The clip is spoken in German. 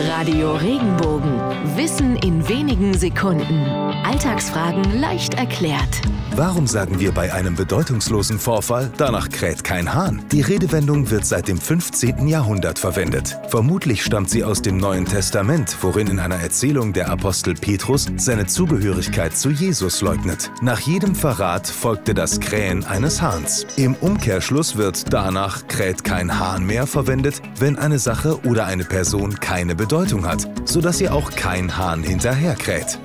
Radio Regenbogen. Wissen in wenigen Sekunden. Alltagsfragen leicht erklärt. Warum sagen wir bei einem bedeutungslosen Vorfall, danach kräht kein Hahn? Die Redewendung wird seit dem 15. Jahrhundert verwendet. Vermutlich stammt sie aus dem Neuen Testament, worin in einer Erzählung der Apostel Petrus seine Zugehörigkeit zu Jesus leugnet. Nach jedem Verrat folgte das Krähen eines Hahns. Im Umkehrschluss wird danach kräht kein Hahn mehr verwendet, wenn eine Sache oder eine Person keine Bedeutung hat, sodass ihr auch kein Hahn hinterher kräht.